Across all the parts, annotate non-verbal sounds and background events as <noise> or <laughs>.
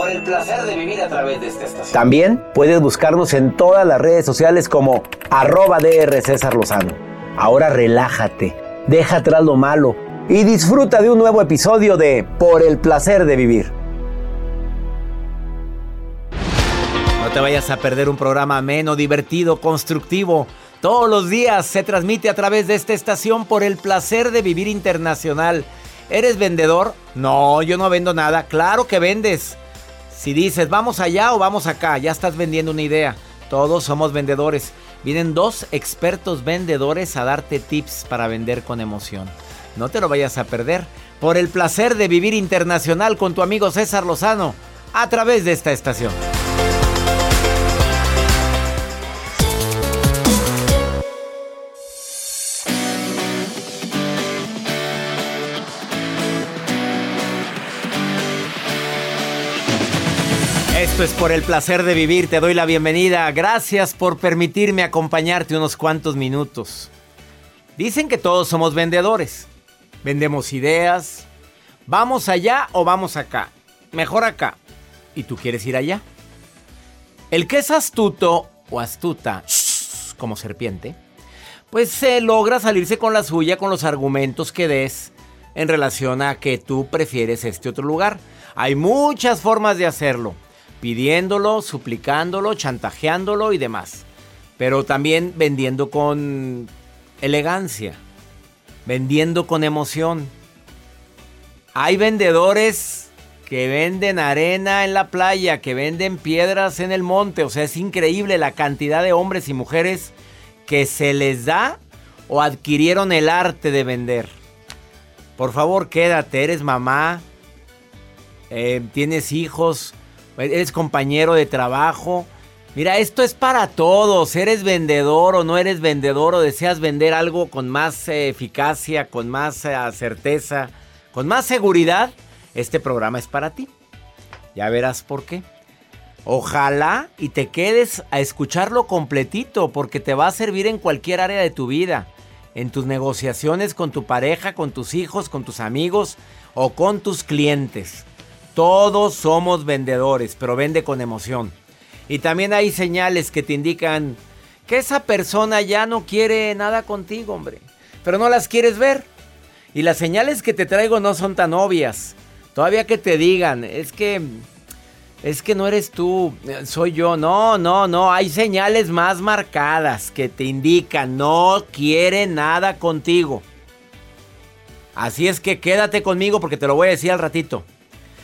Por el placer de vivir a través de esta estación. También puedes buscarnos en todas las redes sociales como arroba DR César Lozano. Ahora relájate, deja atrás lo malo y disfruta de un nuevo episodio de Por el placer de vivir. No te vayas a perder un programa ameno, divertido, constructivo. Todos los días se transmite a través de esta estación por el placer de vivir internacional. ¿Eres vendedor? No, yo no vendo nada. Claro que vendes. Si dices, vamos allá o vamos acá, ya estás vendiendo una idea. Todos somos vendedores. Vienen dos expertos vendedores a darte tips para vender con emoción. No te lo vayas a perder. Por el placer de vivir internacional con tu amigo César Lozano a través de esta estación. Es por el placer de vivir, te doy la bienvenida. Gracias por permitirme acompañarte unos cuantos minutos. Dicen que todos somos vendedores. Vendemos ideas. Vamos allá o vamos acá. Mejor acá. ¿Y tú quieres ir allá? El que es astuto o astuta, como serpiente, pues se logra salirse con la suya con los argumentos que des en relación a que tú prefieres este otro lugar. Hay muchas formas de hacerlo pidiéndolo, suplicándolo, chantajeándolo y demás. Pero también vendiendo con elegancia, vendiendo con emoción. Hay vendedores que venden arena en la playa, que venden piedras en el monte. O sea, es increíble la cantidad de hombres y mujeres que se les da o adquirieron el arte de vender. Por favor, quédate, eres mamá, eh, tienes hijos, eres compañero de trabajo. Mira, esto es para todos. Eres vendedor o no eres vendedor o deseas vender algo con más eh, eficacia, con más eh, certeza, con más seguridad. Este programa es para ti. Ya verás por qué. Ojalá y te quedes a escucharlo completito porque te va a servir en cualquier área de tu vida. En tus negociaciones con tu pareja, con tus hijos, con tus amigos o con tus clientes. Todos somos vendedores, pero vende con emoción. Y también hay señales que te indican que esa persona ya no quiere nada contigo, hombre. Pero no las quieres ver. Y las señales que te traigo no son tan obvias. Todavía que te digan, es que es que no eres tú, soy yo. No, no, no, hay señales más marcadas que te indican no quiere nada contigo. Así es que quédate conmigo porque te lo voy a decir al ratito.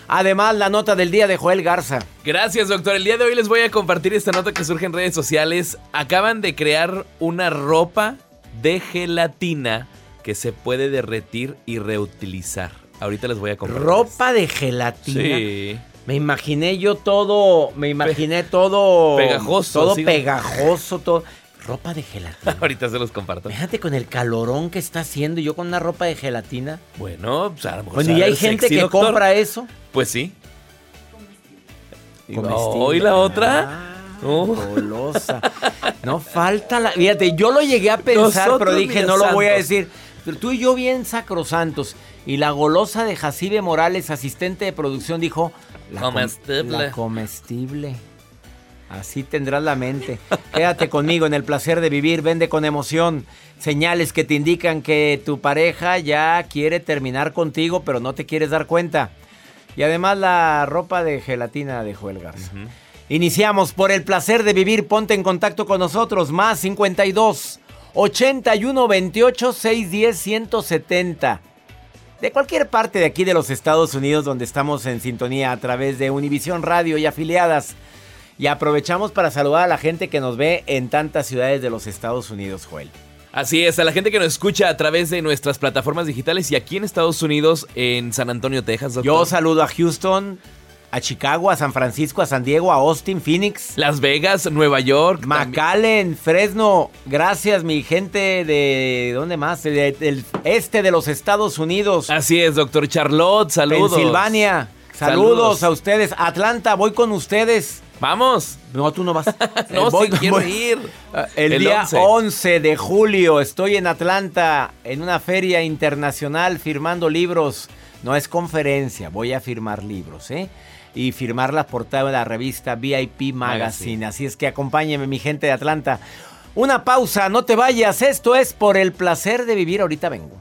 Además, la nota del día de Joel Garza. Gracias, doctor. El día de hoy les voy a compartir esta nota que surge en redes sociales. Acaban de crear una ropa de gelatina que se puede derretir y reutilizar. Ahorita les voy a compartir. ¿Ropa de gelatina? Sí. Me imaginé yo todo, me imaginé todo... Pegajoso. Todo pegajoso, todo... Ropa de gelatina. <laughs> Ahorita se los comparto. Fíjate con el calorón que está haciendo y yo con una ropa de gelatina. Bueno, pues a lo mejor Bueno, y hay gente sexy, que doctor. compra eso. Pues sí. Y Comestible. hoy la otra. Ah. Oh. Golosa. No falta la. Fíjate, yo lo llegué a pensar, pero dije, no lo voy a decir. Pero tú y yo bien sacrosantos. Y la golosa de Jacibe Morales, asistente de producción, dijo... La comestible. la comestible. Así tendrás la mente. Quédate conmigo en el placer de vivir, vende con emoción. Señales que te indican que tu pareja ya quiere terminar contigo, pero no te quieres dar cuenta. Y además la ropa de gelatina de Joel Garza. Iniciamos por el placer de vivir. Ponte en contacto con nosotros. Más 52 81 28 610 170 de cualquier parte de aquí de los Estados Unidos donde estamos en sintonía a través de Univisión Radio y afiliadas. Y aprovechamos para saludar a la gente que nos ve en tantas ciudades de los Estados Unidos, Joel. Así es, a la gente que nos escucha a través de nuestras plataformas digitales y aquí en Estados Unidos, en San Antonio, Texas. Yo saludo a Houston, a Chicago, a San Francisco, a San Diego, a Austin, Phoenix. Las Vegas, Nueva York. McAllen, Fresno. Gracias, mi gente de... ¿Dónde más? Del este de los Estados Unidos. Así es, doctor Charlotte. Saludos. Pensilvania. Saludos, a ustedes. Atlanta, voy con ustedes. Vamos. No, tú no vas. <laughs> no, voy, quiero ir. El, día 11. de julio estoy en Atlanta en una feria internacional firmando libros. No es conferencia, voy a firmar libros, ¿eh? y firmar la portada de la revista VIP Magazine. Así es que acompáñeme mi gente de Atlanta. Una pausa, no te vayas. Esto es por el placer de vivir. Ahorita vengo.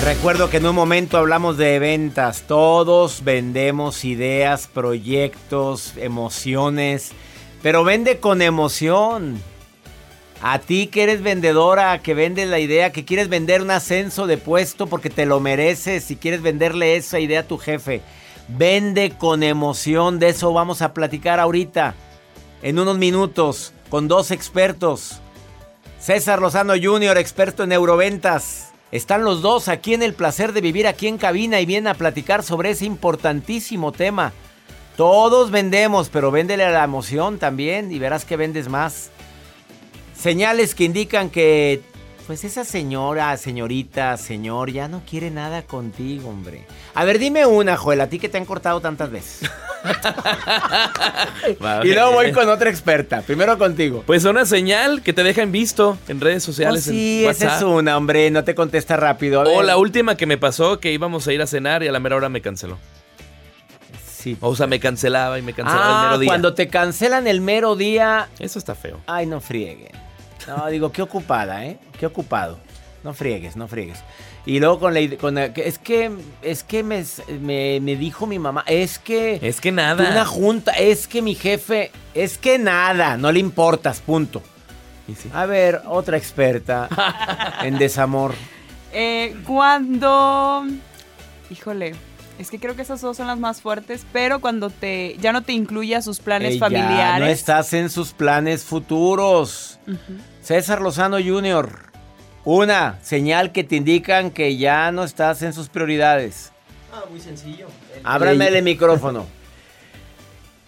Recuerdo que en un momento hablamos de ventas. Todos vendemos ideas, proyectos, emociones, pero vende con emoción. A ti que eres vendedora, que vendes la idea, que quieres vender un ascenso de puesto porque te lo mereces y quieres venderle esa idea a tu jefe. Vende con emoción, de eso vamos a platicar ahorita, en unos minutos, con dos expertos. César Lozano Jr., experto en neuroventas. Están los dos aquí en el placer de vivir aquí en cabina y vienen a platicar sobre ese importantísimo tema. Todos vendemos, pero véndele a la emoción también y verás que vendes más. Señales que indican que pues esa señora, señorita, señor, ya no quiere nada contigo, hombre. A ver, dime una, Joel, a ti que te han cortado tantas veces. <laughs> y luego voy con otra experta. Primero contigo. Pues una señal que te deja en visto en redes sociales. Oh, sí, esa es una, hombre. No te contesta rápido. O la última que me pasó, que íbamos a ir a cenar y a la mera hora me canceló. Sí. O sea, me cancelaba y me cancelaba el Ah, mero día. cuando te cancelan el mero día. Eso está feo. Ay, no frieguen. No, digo, qué ocupada, ¿eh? Qué ocupado. No friegues, no friegues. Y luego con la con la- es que es que me, me, me dijo mi mamá, es que Es que tuve una nada. junta, es que mi jefe, es que nada, no le importas, punto. Y sí. A ver, otra experta <laughs> en desamor. Eh, cuando. Híjole. Es que creo que esas dos son las más fuertes, pero cuando te ya no te incluye a sus planes Ey, ya familiares. no estás en sus planes futuros. Ujú. César Lozano Jr. Una señal que te indican que ya no estás en sus prioridades. Ah, muy sencillo. El- Ábrame el micrófono.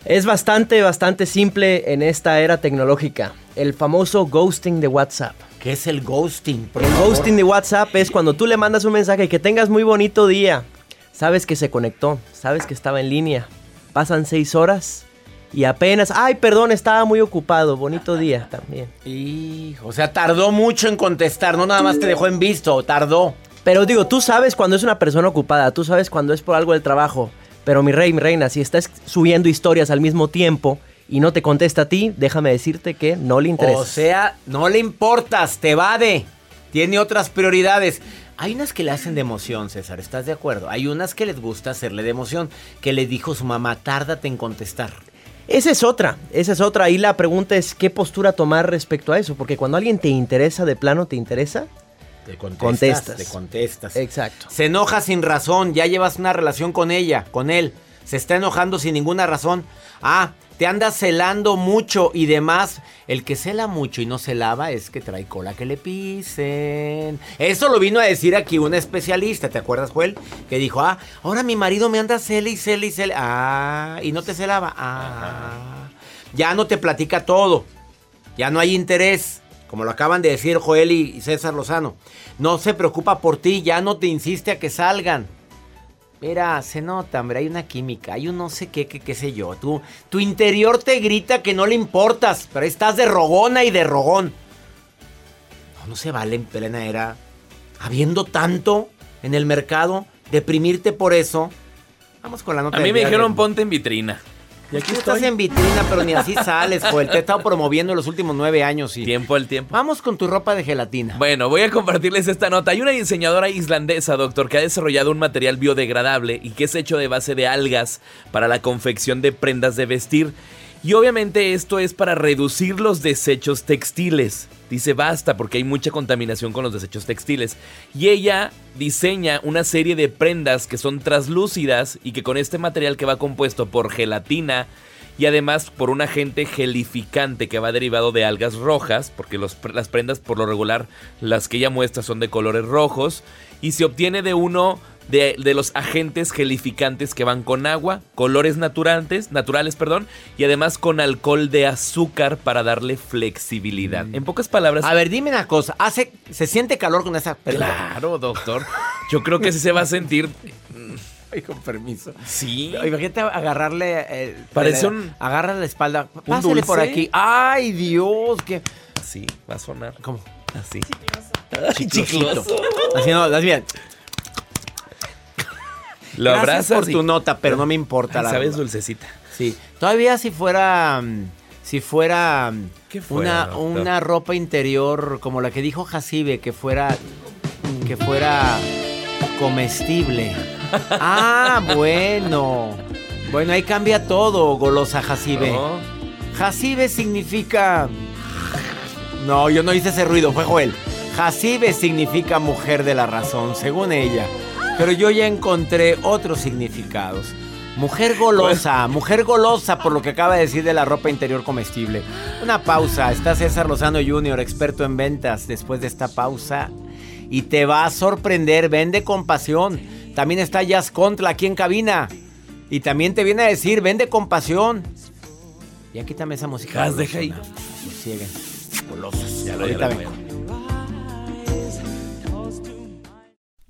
Es bastante, bastante simple en esta era tecnológica. El famoso ghosting de WhatsApp. ¿Qué es el ghosting? El favor? ghosting de WhatsApp es cuando tú le mandas un mensaje que tengas muy bonito día. Sabes que se conectó, sabes que estaba en línea. Pasan seis horas y apenas, ay, perdón, estaba muy ocupado. Bonito día también. Hijo, o sea, tardó mucho en contestar, no nada más te dejó en visto, tardó. Pero digo, tú sabes cuando es una persona ocupada, tú sabes cuando es por algo del trabajo. Pero mi rey, mi reina, si estás subiendo historias al mismo tiempo y no te contesta a ti, déjame decirte que no le interesa. O sea, no le importas, te evade. Tiene otras prioridades. Hay unas que le hacen de emoción, César, ¿estás de acuerdo? Hay unas que les gusta hacerle de emoción. Que le dijo su mamá, tárdate en contestar. Esa es otra, esa es otra. Ahí la pregunta es qué postura tomar respecto a eso. Porque cuando alguien te interesa de plano, te interesa. Te contestas. Contestas. Te contestas. Exacto. Se enoja sin razón, ya llevas una relación con ella, con él. Se está enojando sin ninguna razón. Ah, te anda celando mucho y demás. El que cela mucho y no se lava es que trae cola que le pisen. Eso lo vino a decir aquí un especialista, ¿te acuerdas, Joel? Que dijo, ah, ahora mi marido me anda cela y cela y cela. Ah, y no te celaba. Ah, ya no te platica todo. Ya no hay interés, como lo acaban de decir Joel y y César Lozano. No se preocupa por ti, ya no te insiste a que salgan. Mira, se nota, hombre, hay una química, hay un no sé qué, qué, qué sé yo. Tú, tu interior te grita que no le importas, pero estás de rogona y de rogón. No, no se vale en plena era, habiendo tanto en el mercado, deprimirte por eso. Vamos con la nota A mí me dijeron de- ponte en vitrina. Y aquí estás en vitrina, pero ni así sales, Joel. Te he estado promoviendo los últimos nueve años y... Tiempo al tiempo. Vamos con tu ropa de gelatina. Bueno, voy a compartirles esta nota. Hay una diseñadora islandesa, doctor, que ha desarrollado un material biodegradable y que es hecho de base de algas para la confección de prendas de vestir. Y obviamente esto es para reducir los desechos textiles. Dice basta porque hay mucha contaminación con los desechos textiles. Y ella diseña una serie de prendas que son translúcidas y que con este material que va compuesto por gelatina, y además por un agente gelificante que va derivado de algas rojas, porque las prendas por lo regular, las que ella muestra son de colores rojos, y se obtiene de uno de, de los agentes gelificantes que van con agua, colores naturales, naturales, perdón, y además con alcohol de azúcar para darle flexibilidad. En pocas palabras, A ver, dime una cosa. Hace, ¿Se siente calor con esa prenda? claro, doctor, yo creo que sí se va a sentir, Ay, con permiso. sí, Imagínate agarrarle. eh, Parece la- un- Agarra la espalda. Pásale por dulce? aquí. Ay, Dios. qué sí, va a sonar. ¿Cómo? Así. Chiclosito. Así no, las bien. Lo Gracias abrazas por y- tu nota, pero no me importa. Ay, la sabes dulcecita. Sí. Todavía si fuera. mm, Si fuera. mm, ¿Qué fuera, una, una ropa interior como la que dijo Jacibe, que fuera. Que fuera. comestible. <laughs> Ah, bueno. Bueno, ahí cambia todo, golosa Jacibe. ¿No? Jacibe significa. No, yo no hice ese ruido, fue Joel. Jacibe significa mujer de la razón, según ella. Pero yo ya encontré otros significados. Mujer golosa, mujer golosa por lo que acaba de decir de la ropa interior comestible. Una pausa, está César Lozano Jr., experto en ventas, después de esta pausa. Y te va a sorprender, vende con pasión. También está Jazz Contra aquí en cabina. Y también te viene a decir, vende con pasión. Ya quítame esa música. Jazz, deja ahí. Golosos. Ya lo- Ahorita ya lo vengo.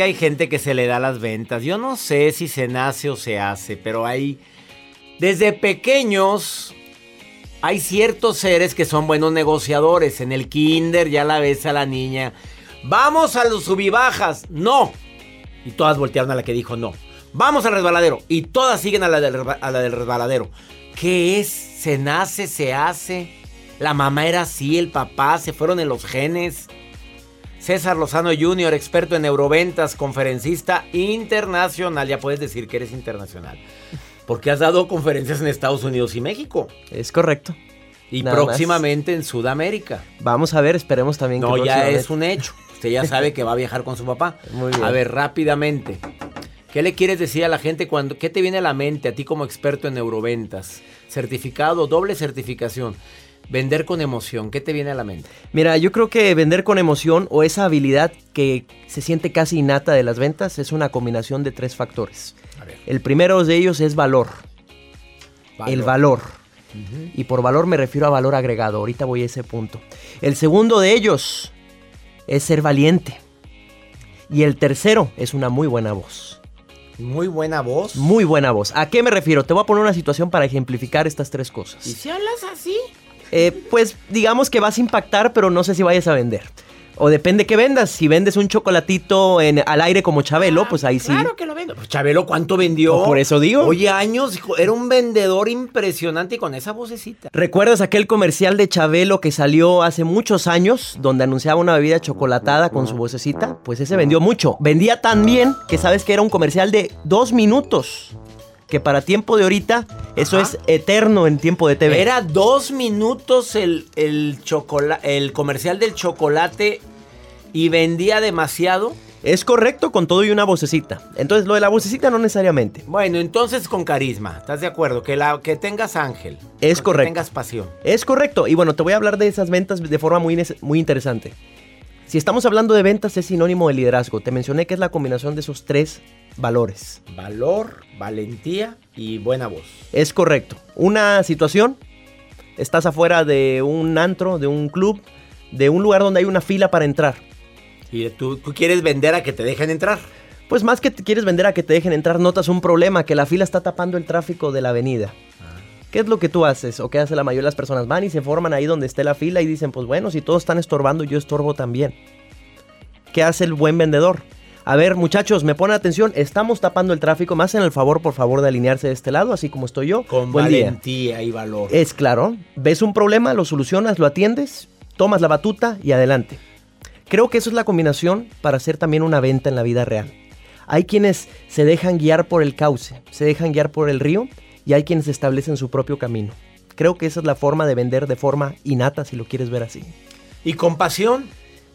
Hay gente que se le da las ventas. Yo no sé si se nace o se hace, pero hay. Desde pequeños. Hay ciertos seres que son buenos negociadores. En el kinder ya la ves a la niña. Vamos a los subibajas. No. Y todas voltearon a la que dijo no. Vamos al resbaladero. Y todas siguen a la del, a la del resbaladero. ¿Qué es? ¿Se nace? ¿Se hace? La mamá era así, el papá, se fueron en los genes. César Lozano Jr., experto en neuroventas, conferencista internacional. Ya puedes decir que eres internacional. Porque has dado conferencias en Estados Unidos y México. Es correcto. Y Nada próximamente en Sudamérica. Vamos a ver, esperemos también No, que ya próximamente- es un hecho. Usted ya sabe que va a viajar con su papá. Muy bien. A ver, rápidamente. ¿Qué le quieres decir a la gente cuando qué te viene a la mente a ti como experto en neuroventas? Certificado, doble certificación. Vender con emoción, ¿qué te viene a la mente? Mira, yo creo que vender con emoción o esa habilidad que se siente casi innata de las ventas es una combinación de tres factores. A ver. El primero de ellos es valor. El valor. Y por valor me refiero a valor agregado. Ahorita voy a ese punto. El segundo de ellos es ser valiente. Y el tercero es una muy buena voz. Muy buena voz. Muy buena voz. ¿A qué me refiero? Te voy a poner una situación para ejemplificar estas tres cosas. ¿Y si hablas así? Eh, pues digamos que vas a impactar, pero no sé si vayas a vender. O depende qué vendas. Si vendes un chocolatito en, al aire como Chabelo, pues ahí sí. Claro que lo vendo. Pues Chabelo, ¿cuánto vendió? Por eso digo. Oye, años, hijo, era un vendedor impresionante y con esa vocecita. ¿Recuerdas aquel comercial de Chabelo que salió hace muchos años, donde anunciaba una bebida chocolatada con su vocecita? Pues ese vendió mucho. Vendía tan bien que sabes que era un comercial de dos minutos. Que para tiempo de ahorita, eso es eterno en tiempo de TV. Era dos minutos el, el, el comercial del chocolate y vendía demasiado. Es correcto con todo y una vocecita. Entonces, lo de la vocecita no necesariamente. Bueno, entonces con carisma, ¿estás de acuerdo? Que, la, que tengas ángel. Es que correcto. tengas pasión. Es correcto. Y bueno, te voy a hablar de esas ventas de forma muy, muy interesante. Si estamos hablando de ventas, es sinónimo de liderazgo. Te mencioné que es la combinación de esos tres valores. Valor, valentía y buena voz. Es correcto. Una situación, estás afuera de un antro, de un club, de un lugar donde hay una fila para entrar. Y tú, tú quieres vender a que te dejen entrar. Pues más que te quieres vender a que te dejen entrar, notas un problema, que la fila está tapando el tráfico de la avenida. ¿Qué es lo que tú haces o qué hace la mayoría de las personas? Van y se forman ahí donde esté la fila y dicen, pues bueno, si todos están estorbando, yo estorbo también. ¿Qué hace el buen vendedor? A ver, muchachos, me ponen atención. Estamos tapando el tráfico. Me hacen el favor, por favor, de alinearse de este lado, así como estoy yo. Con Buen día. valentía y valor. Es claro. Ves un problema, lo solucionas, lo atiendes, tomas la batuta y adelante. Creo que eso es la combinación para hacer también una venta en la vida real. Hay quienes se dejan guiar por el cauce, se dejan guiar por el río y hay quienes establecen su propio camino. Creo que esa es la forma de vender de forma innata, si lo quieres ver así. ¿Y con pasión?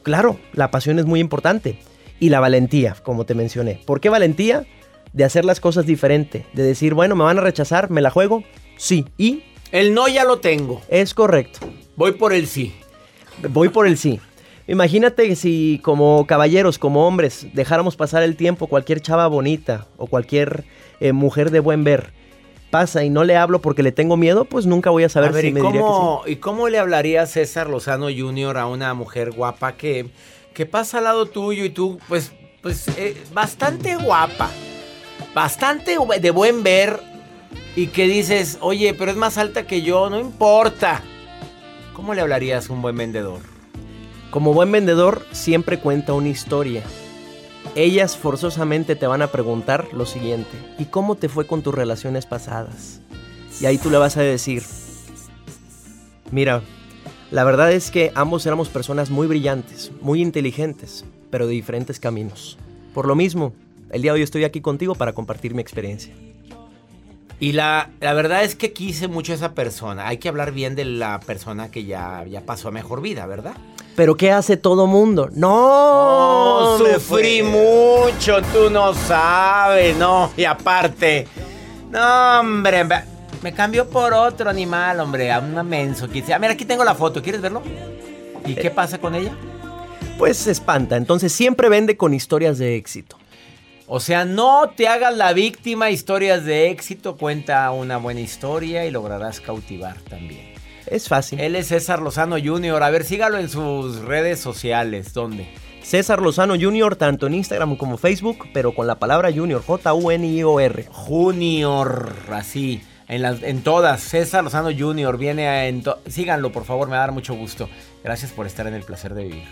Claro, la pasión es muy importante. Y la valentía, como te mencioné. ¿Por qué valentía? De hacer las cosas diferente. De decir, bueno, me van a rechazar, me la juego. Sí. Y El no ya lo tengo. es correcto. Voy por el sí. Voy por el sí. Imagínate si como caballeros, como hombres, dejáramos pasar el tiempo, cualquier chava bonita o cualquier eh, mujer de buen ver pasa y no le hablo porque le tengo miedo, pues nunca voy a saber a ver, si ¿y, me diría que sí. cómo, ¿y cómo le hablaría César Lozano Jr. a una mujer guapa que, que pasa al lado tuyo y tú, pues, pues, eh, bastante guapa, bastante de buen ver y que dices, oye, pero es más alta que yo, no importa. ¿Cómo le hablarías a un buen vendedor? Como buen vendedor, siempre cuenta una historia. Ellas forzosamente te van a preguntar lo siguiente, ¿y cómo te fue con tus relaciones pasadas? Y ahí tú le vas a decir, mira, la verdad es que ambos éramos personas muy brillantes, muy inteligentes, pero de diferentes caminos. Por lo mismo, el día de hoy estoy aquí contigo para compartir mi experiencia. Y la, la verdad es que quise mucho a esa persona. Hay que hablar bien de la persona que ya, ya pasó a mejor vida, ¿verdad? Pero ¿qué hace todo mundo? No, Oh, me sufrí fue. mucho, tú no sabes, no. Y aparte, no, hombre, me, me cambió por otro animal, hombre, a un menso. Ah, mira, aquí tengo la foto, ¿quieres verlo? ¿Y qué pasa con ella? Pues se espanta, entonces siempre vende con historias de éxito. O sea, no te hagas la víctima, historias de éxito, cuenta una buena historia y lograrás cautivar también. Es fácil. Él es César Lozano Jr., a ver, sígalo en sus redes sociales, ¿dónde? César Lozano Jr., tanto en Instagram como Facebook, pero con la palabra Junior, J-U-N-I-O-R. Junior, así, en, las, en todas. César Lozano Jr. viene a en to- Síganlo, por favor, me va a dar mucho gusto. Gracias por estar en el placer de vivir.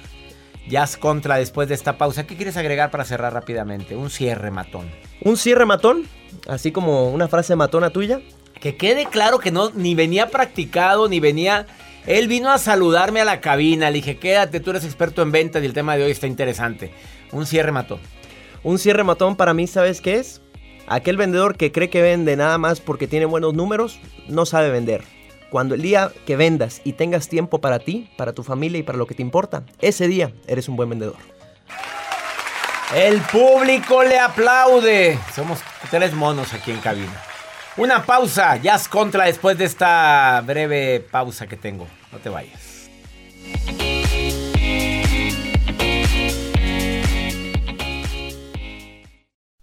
Jazz contra después de esta pausa. ¿Qué quieres agregar para cerrar rápidamente? Un cierre matón. Un cierre matón, así como una frase matona tuya. Que quede claro que no ni venía practicado, ni venía. Él vino a saludarme a la cabina. Le dije, quédate, tú eres experto en ventas y el tema de hoy está interesante. Un cierre matón. Un cierre matón para mí, ¿sabes qué es? Aquel vendedor que cree que vende nada más porque tiene buenos números, no sabe vender. Cuando el día que vendas y tengas tiempo para ti, para tu familia y para lo que te importa, ese día eres un buen vendedor. El público le aplaude. Somos tres monos aquí en cabina. Una pausa, Jazz contra después de esta breve pausa que tengo. No te vayas.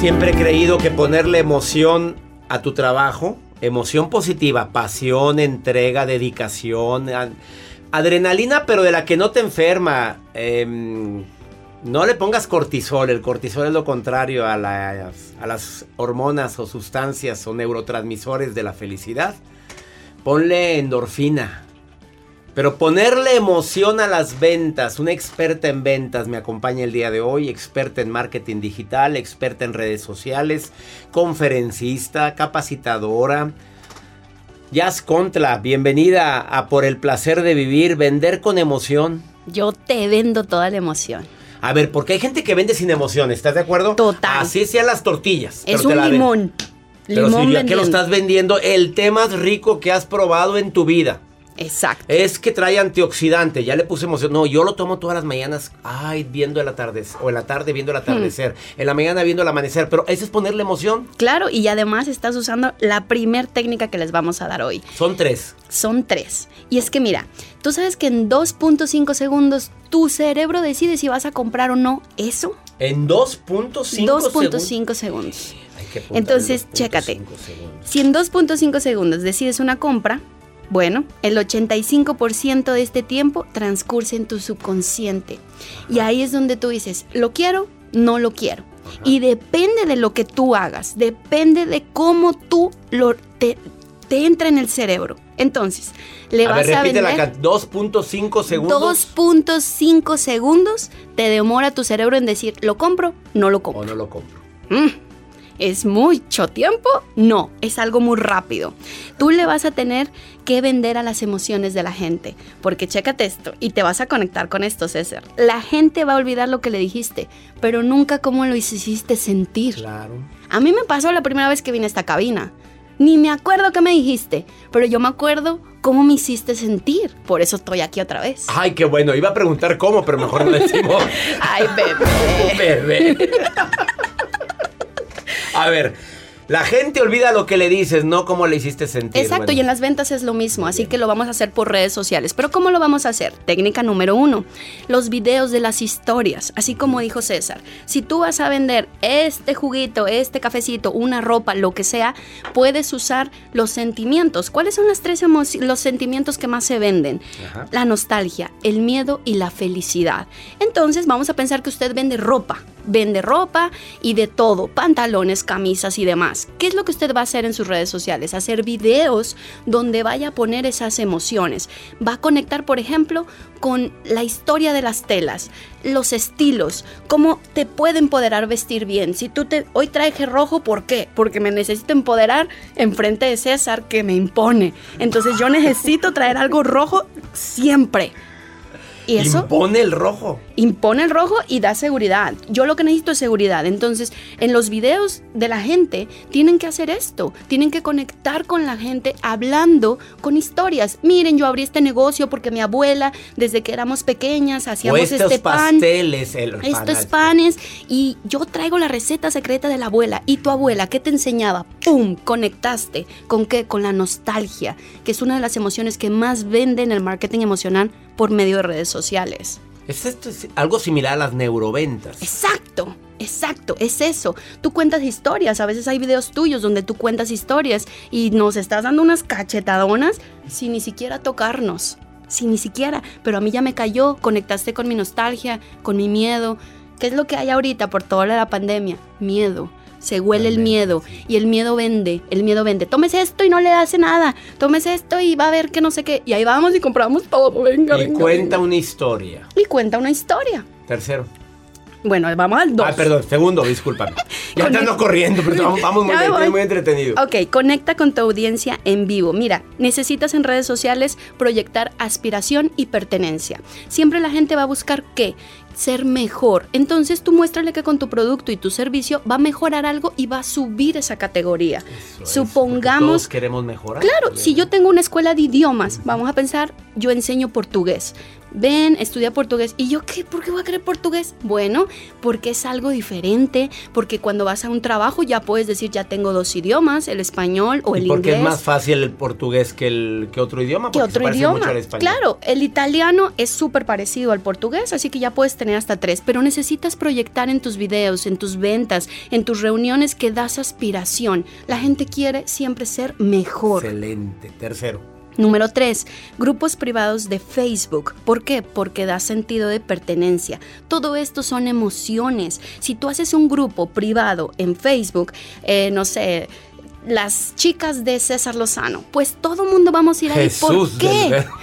Siempre he creído que ponerle emoción a tu trabajo, emoción positiva, pasión, entrega, dedicación, adrenalina, pero de la que no te enferma. em, no le pongas cortisol, el cortisol es lo contrario a las, a las hormonas o sustancias o neurotransmisores de la felicidad. Ponle endorfina. Pero ponerle emoción a las ventas. Una experta en ventas me acompaña el día de hoy. Experta en marketing digital, experta en redes sociales, conferencista, capacitadora. Jazz Contra, bienvenida a Por el placer de vivir, vender con emoción. Yo te vendo toda la emoción. A ver, porque hay gente que vende sin emoción, ¿estás de acuerdo? Total. Así sean las tortillas. Es un la ven- limón. Pero limón si ya que lo estás vendiendo, el té más rico que has probado en tu vida. Exacto. Es que trae antioxidante, ya le puse emoción. No, yo lo tomo todas las mañanas, ay, viendo el atardecer, o en la tarde viendo el atardecer, Hmm. en la mañana viendo el amanecer, pero eso es ponerle emoción. Claro, y además estás usando la primer técnica que les vamos a dar hoy. Son tres. Son tres. Y es que mira, tú sabes que en 2.5 segundos tu cerebro decide si vas a comprar o no eso. En 2.5 2.5 segundos. Hay que apuntarle Entonces, 2.5 chécate. segundos. Si en 2.5 segundos decides una compra, bueno, el 85% de este tiempo transcurre en tu subconsciente. Y ahí es donde tú dices, ¿lo quiero? No lo quiero. Y depende de lo que tú hagas, depende de cómo tú lo, te, te entra en el cerebro. Entonces, le a vas ver, a vender... can- 2.5 segundos. 2.5 segundos te demora tu cerebro en decir, ¿lo compro? No lo compro. O no lo compro. Mm, ¿Es mucho tiempo? No, es algo muy rápido. Tú le vas a tener que vender a las emociones de la gente, porque chécate esto y te vas a conectar con esto, César. La gente va a olvidar lo que le dijiste, pero nunca cómo lo hiciste sentir. Claro. A mí me pasó la primera vez que vine a esta cabina. Ni me acuerdo qué me dijiste, pero yo me acuerdo cómo me hiciste sentir. Por eso estoy aquí otra vez. Ay, qué bueno. Iba a preguntar cómo, pero mejor no decimos. <laughs> Ay, bebé. <laughs> Bebé. <laughs> A ver, la gente olvida lo que le dices, no cómo le hiciste sentir. Exacto, Bueno, y en las ventas es lo mismo, así que lo vamos a hacer por redes sociales. Pero ¿cómo lo vamos a hacer? Técnica número uno, los videos de las historias, así como dijo César. Si tú vas a vender este juguito, este cafecito, una ropa, lo que sea, puedes usar los sentimientos. ¿Cuáles son las tres los sentimientos que más se venden? Ajá. La nostalgia, el miedo y la felicidad. Entonces vamos a pensar que usted vende ropa. Vende ropa y de todo, pantalones, camisas y demás. ¿Qué es lo que usted va a hacer en sus redes sociales? Hacer videos donde vaya a poner esas emociones. Va a conectar, por ejemplo, con la historia de las telas, los estilos, cómo te puede empoderar vestir bien. Si tú te hoy traje rojo, ¿por qué? Porque me necesito empoderar enfrente de César que me impone. Entonces yo necesito traer algo rojo siempre. Y eso Impone el rojo. impone el rojo y da seguridad. Yo lo que necesito es seguridad. Entonces, en los videos de la gente tienen que hacer esto. Tienen que conectar con la gente hablando con historias. Miren, yo abrí este negocio porque mi abuela, desde que éramos pequeñas, O hacíamos estos este pan. pasteles. El Estos panes y yo traigo la receta secreta de la abuela. ¿Y tu abuela qué te enseñaba? ¡Pum! Conectaste. ¿Con qué? Con la nostalgia, que es una de las emociones que más vende en el marketing emocional por medio de redes sociales. Es esto es algo similar a las neuroventas. Exacto, exacto, es eso. Tú cuentas historias, a veces hay videos tuyos donde tú cuentas historias y nos estás dando unas cachetadonas sin ni siquiera tocarnos, sin ni siquiera, pero a mí ya me cayó, conectaste con mi nostalgia, con mi miedo. ¿Qué es lo que hay ahorita por toda la pandemia? Miedo. Se huele el miedo y el miedo vende, el miedo vende. Tómese esto y no le hace nada. Tómese esto y va a ver que no sé qué. Y ahí vamos y compramos todo. <laughs> Venga, Y venga, cuenta venga. una historia. Y cuenta una historia. Tercero. Bueno, vamos al dos. Ah, perdón, segundo, discúlpame. <laughs> Ya el- corriendo, pero vamos, vamos muy, bien, muy entretenido. Ok, conecta con tu audiencia en vivo. Mira, necesitas en redes sociales proyectar aspiración y pertenencia. Siempre la gente va a buscar qué? Ser mejor. Entonces tú muéstrale que con tu producto y tu servicio va a mejorar algo y va a subir esa categoría. Supongamos... Todos queremos mejorar. Claro, si yo tengo una escuela de idiomas, vamos a pensar, yo enseño portugués ven, estudia portugués. ¿Y yo qué? ¿Por qué voy a querer portugués? Bueno, porque es algo diferente, porque cuando vas a un trabajo ya puedes decir, ya tengo dos idiomas, el español o el ¿Y porque inglés. es más fácil el portugués que, el, que otro idioma? que Porque otro parece idioma. mucho al español. Claro, el italiano es súper parecido al portugués, así que ya puedes tener hasta tres, pero necesitas proyectar en tus videos, en tus ventas, en tus reuniones que das aspiración. La gente quiere siempre ser mejor. Excelente. Tercero. Número 3. Grupos privados de Facebook. ¿Por qué? Porque da sentido de pertenencia. Todo esto son emociones. Si tú haces un grupo privado en Facebook, eh, no sé, las chicas de César Lozano, pues todo el mundo vamos a ir ahí. ¿Por Jesús del qué? <laughs>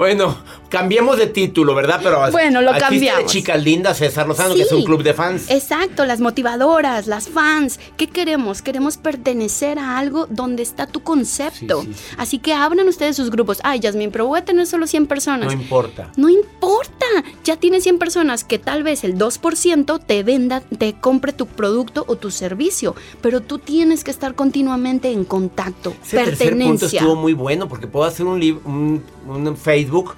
Bueno, cambiemos de título, ¿verdad? Pero Bueno, lo de cambiamos. Chicas Lindas, César Lozano, que es un club de fans. Exacto, las motivadoras, las fans. ¿Qué queremos? Queremos pertenecer a algo donde está tu concepto. Sí, sí, sí. Así que abran ustedes sus grupos. Ay, Yasmin, pero voy a tener solo 100 personas. No importa. No importa, ya tienes 100 personas que tal vez el 2% te venda, te compre tu producto o tu servicio, pero tú tienes que estar continuamente en contacto, Ese tercer punto pertenencia. estuvo muy bueno porque puedo hacer un, un, un Facebook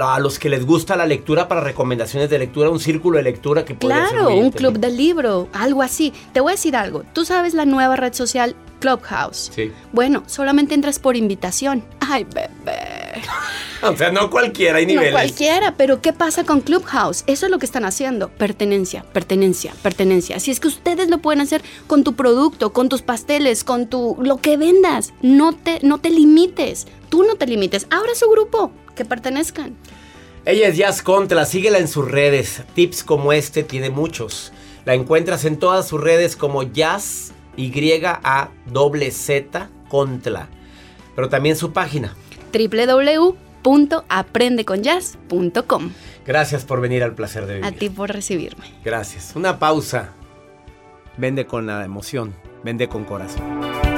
a los que les gusta la lectura para recomendaciones de lectura, un círculo de lectura que puede Claro, un club entendible. de libro, algo así. Te voy a decir algo, tú sabes la nueva red social Clubhouse. Sí. Bueno, solamente entras por invitación. Ay, bebé. <laughs> O sea, no cualquiera, hay niveles. No cualquiera, pero ¿qué pasa con Clubhouse? Eso es lo que están haciendo. Pertenencia, pertenencia, pertenencia. Así es que ustedes lo pueden hacer con tu producto, con tus pasteles, con tu lo que vendas. No te, no te limites. Tú no te limites. Abra su grupo, que pertenezcan. Ella es Jazz Contra, síguela en sus redes. Tips como este tiene muchos. La encuentras en todas sus redes como Jazz Y A Z Z Contra. Pero también su página. www.aprendeconyazz.com. Gracias por venir al placer de A vivir. ti por recibirme. Gracias. Una pausa. Vende con la emoción. Vende con corazón.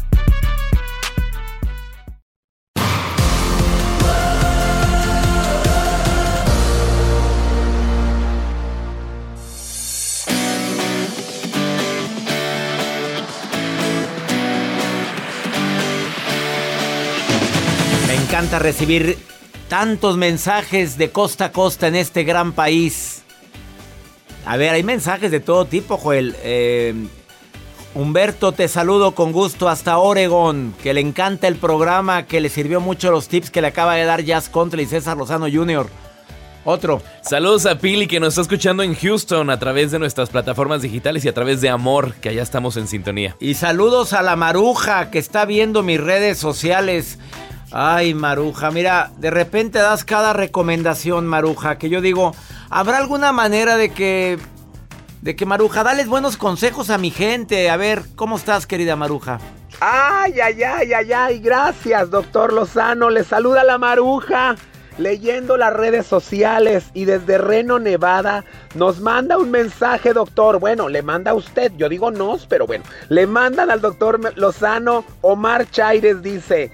Encanta recibir tantos mensajes de costa a costa en este gran país. A ver, hay mensajes de todo tipo, Joel. Eh, Humberto, te saludo con gusto hasta Oregon, que le encanta el programa, que le sirvió mucho los tips que le acaba de dar Jazz Contra y César Lozano Jr. Otro. Saludos a Pili que nos está escuchando en Houston a través de nuestras plataformas digitales y a través de Amor, que allá estamos en sintonía. Y saludos a la Maruja que está viendo mis redes sociales. Ay, Maruja, mira, de repente das cada recomendación, Maruja, que yo digo, ¿habrá alguna manera de que de que Maruja, dales buenos consejos a mi gente? A ver, ¿cómo estás, querida Maruja? Ay, ay, ay, ay, ay, gracias, doctor Lozano. Le saluda la Maruja leyendo las redes sociales y desde Reno, Nevada, nos manda un mensaje, doctor. Bueno, le manda a usted, yo digo nos, pero bueno, le mandan al doctor Lozano. Omar Chaires dice,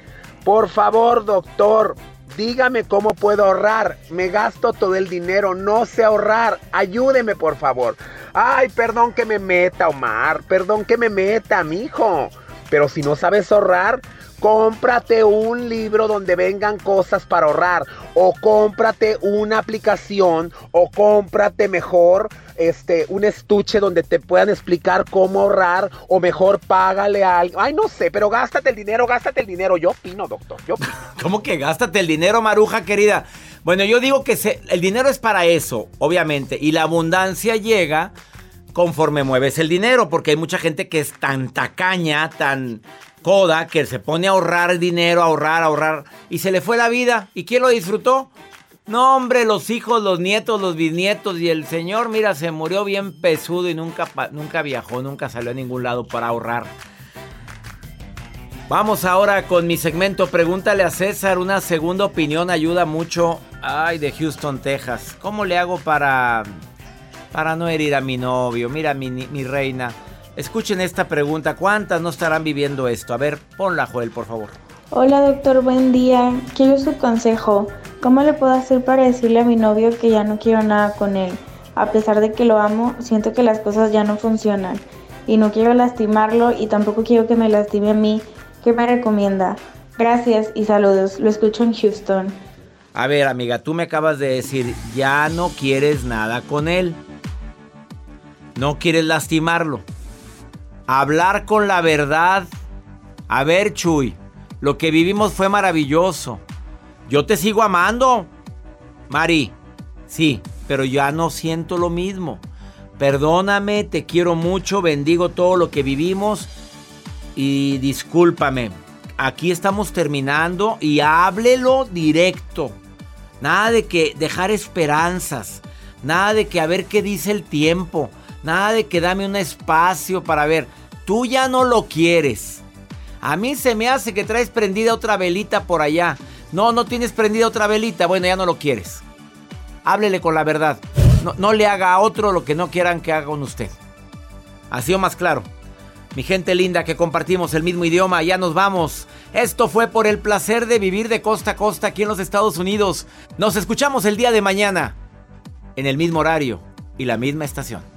por favor, doctor, dígame cómo puedo ahorrar. Me gasto todo el dinero, no sé ahorrar. Ayúdeme, por favor. Ay, perdón que me meta, Omar. Perdón que me meta, mijo. Pero si no sabes ahorrar, Cómprate un libro donde vengan cosas para ahorrar. O cómprate una aplicación. O cómprate mejor este, un estuche donde te puedan explicar cómo ahorrar. O mejor págale a alguien. Ay, no sé, pero gástate el dinero, gástate el dinero. Yo opino, doctor. Yo <laughs> ¿Cómo que gástate el dinero, Maruja querida? Bueno, yo digo que el dinero es para eso, obviamente. Y la abundancia llega conforme mueves el dinero, porque hay mucha gente que es tan tacaña, tan que se pone a ahorrar dinero, ahorrar, ahorrar, y se le fue la vida. ¿Y quién lo disfrutó? No, hombre, los hijos, los nietos, los bisnietos y el señor, mira, se murió bien pesudo y nunca, nunca viajó, nunca salió a ningún lado para ahorrar. Vamos ahora con mi segmento Pregúntale a César. Una segunda opinión ayuda mucho. Ay, de Houston, Texas. ¿Cómo le hago para, para no herir a mi novio? Mira, mi, mi reina. Escuchen esta pregunta. ¿Cuántas no estarán viviendo esto? A ver, ponla, Joel, por favor. Hola, doctor. Buen día. Quiero su consejo. ¿Cómo le puedo hacer para decirle a mi novio que ya no quiero nada con él? A pesar de que lo amo, siento que las cosas ya no funcionan. Y no quiero lastimarlo y tampoco quiero que me lastime a mí. ¿Qué me recomienda? Gracias y saludos. Lo escucho en Houston. A ver, amiga, tú me acabas de decir, ya no quieres nada con él. No quieres lastimarlo hablar con la verdad. A ver, Chuy, lo que vivimos fue maravilloso. Yo te sigo amando, Mari. Sí, pero ya no siento lo mismo. Perdóname, te quiero mucho, bendigo todo lo que vivimos y discúlpame. Aquí estamos terminando y háblelo directo. Nada de que dejar esperanzas. Nada de que a ver qué dice el tiempo. Nada de que dame un espacio para ver. Tú ya no lo quieres. A mí se me hace que traes prendida otra velita por allá. No, no tienes prendida otra velita. Bueno, ya no lo quieres. Háblele con la verdad. No, no le haga a otro lo que no quieran que haga con usted. Así o más claro. Mi gente linda que compartimos el mismo idioma, ya nos vamos. Esto fue por el placer de vivir de costa a costa aquí en los Estados Unidos. Nos escuchamos el día de mañana, en el mismo horario y la misma estación.